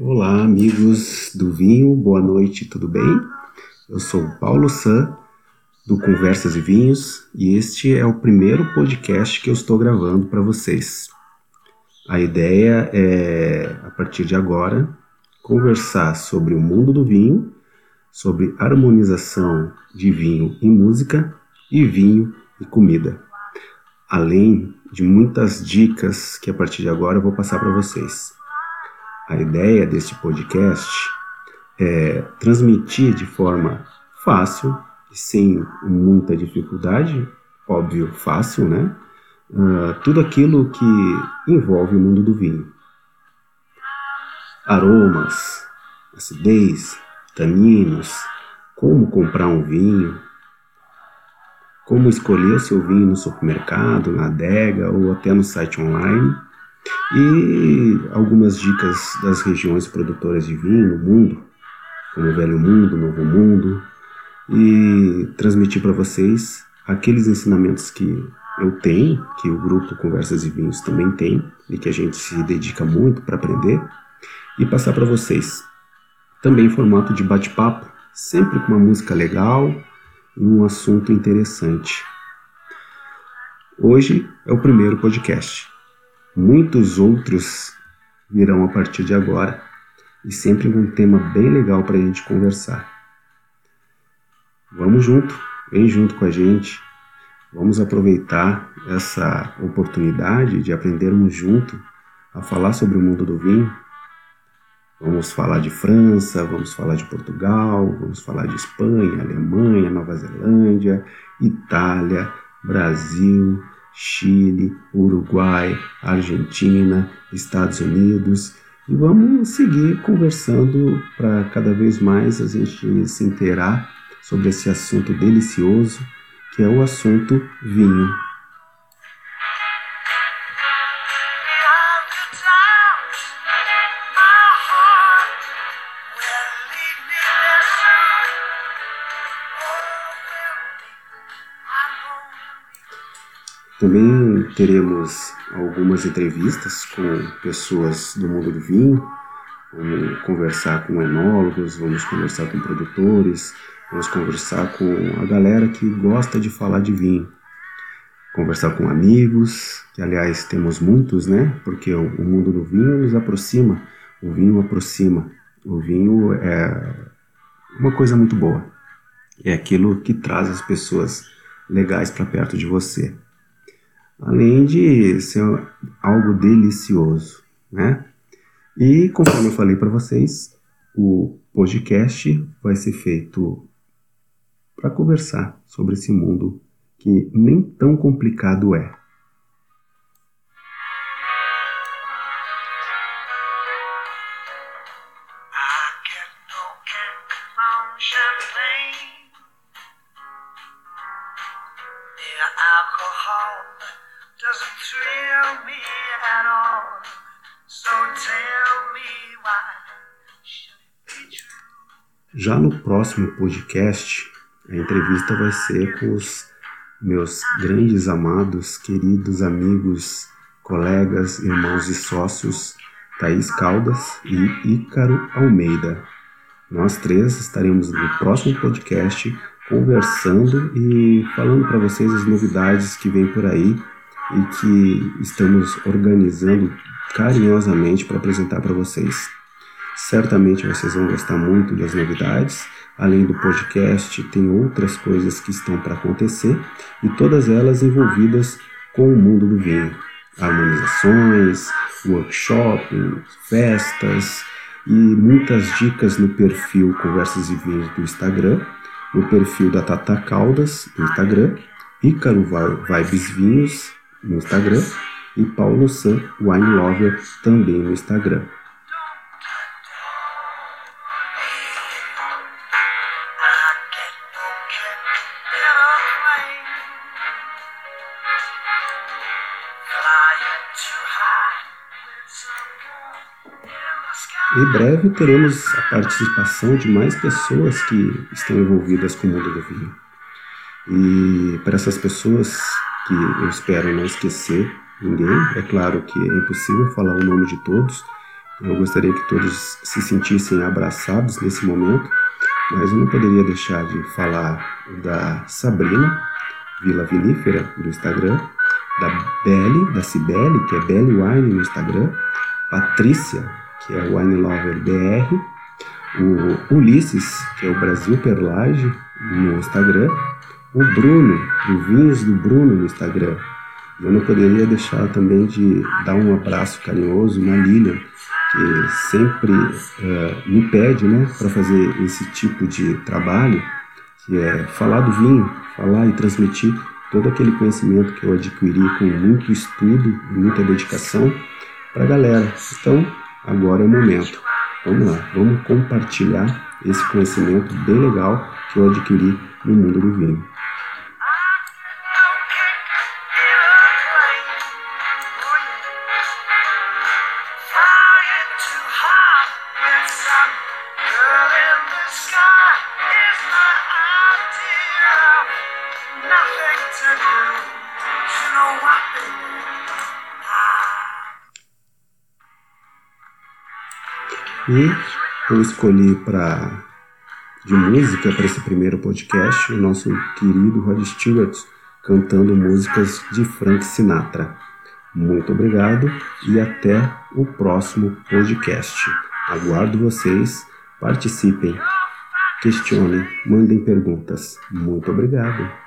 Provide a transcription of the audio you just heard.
Olá, amigos do vinho, boa noite, tudo bem? Eu sou Paulo San, do Conversas e Vinhos, e este é o primeiro podcast que eu estou gravando para vocês. A ideia é, a partir de agora, conversar sobre o mundo do vinho, sobre harmonização de vinho e música, e vinho e comida. Além de muitas dicas que a partir de agora eu vou passar para vocês. A ideia deste podcast é transmitir de forma fácil e sem muita dificuldade, óbvio, fácil, né? Uh, tudo aquilo que envolve o mundo do vinho. Aromas, acidez, taninos, como comprar um vinho, como escolher o seu vinho no supermercado, na adega ou até no site online e algumas dicas das regiões produtoras de vinho no mundo, como Velho Mundo, Novo Mundo, e transmitir para vocês aqueles ensinamentos que eu tenho, que o grupo Conversas e Vinhos também tem, e que a gente se dedica muito para aprender, e passar para vocês. Também em formato de bate-papo, sempre com uma música legal e um assunto interessante. Hoje é o primeiro podcast. Muitos outros virão a partir de agora e sempre um tema bem legal para a gente conversar. Vamos junto, vem junto com a gente. Vamos aproveitar essa oportunidade de aprendermos junto a falar sobre o mundo do vinho. Vamos falar de França, vamos falar de Portugal, vamos falar de Espanha, Alemanha, Nova Zelândia, Itália, Brasil, Chile, Uruguai, Argentina, Estados Unidos e vamos seguir conversando para cada vez mais a gente se inteirar sobre esse assunto delicioso que é o assunto vinho. Também teremos algumas entrevistas com pessoas do mundo do vinho, vamos conversar com enólogos, vamos conversar com produtores, vamos conversar com a galera que gosta de falar de vinho, conversar com amigos, que aliás temos muitos, né? Porque o, mundo do vinho nos aproxima, o vinho aproxima, o vinho é uma coisa muito boa, é aquilo que traz as pessoas legais para perto de você além de ser algo delicioso, né? E conforme eu falei para vocês, o podcast vai ser feito para conversar sobre esse mundo que nem tão complicado é. Já no próximo podcast, a entrevista vai ser com os meus grandes amados, queridos amigos, colegas, irmãos e sócios Thaís Caldas e Ícaro Almeida. Nós três estaremos no próximo podcast conversando e falando para vocês as novidades que vem por aí e que estamos organizando carinhosamente para apresentar para vocês. Certamente vocês vão gostar muito das novidades. Além do podcast, tem outras coisas que estão para acontecer e todas elas envolvidas com o mundo do vinho. Harmonizações, workshops, festas e muitas dicas no perfil Conversas e Vinhos do Instagram, no perfil da Tata Caldas no Instagram, Ícaro Vibes Vinhos no Instagram e Paulo San Wine Lover também no Instagram. Em breve teremos a participação de mais pessoas que estão envolvidas com o mundo do vinho. E para essas pessoas que eu espero não esquecer, ninguém. É claro que é impossível falar o nome de todos. Eu gostaria que todos se sentissem abraçados nesse momento, mas eu não poderia deixar de falar da Sabrina Vila Vinífera do Instagram, da Belle, da Cibele, que é Belle Wine no Instagram, Patrícia, que é Wine Lover BR, o Ulisses, que é o Brasil Perlage no Instagram, o Bruno, o Vinhos do Bruno no Instagram. Eu não poderia deixar também de dar um abraço carinhoso na Lilian, que sempre uh, me pede né, para fazer esse tipo de trabalho, que é falar do vinho, falar e transmitir todo aquele conhecimento que eu adquiri com muito estudo e muita dedicação para a galera. Então, agora é o momento. Vamos lá, vamos compartilhar esse conhecimento bem legal que eu adquiri no mundo do vinho. E eu escolhi para de música para esse primeiro podcast o nosso querido Rod Stewart cantando músicas de Frank Sinatra. Muito obrigado e até o próximo podcast. Aguardo vocês, participem, questionem, mandem perguntas. Muito obrigado.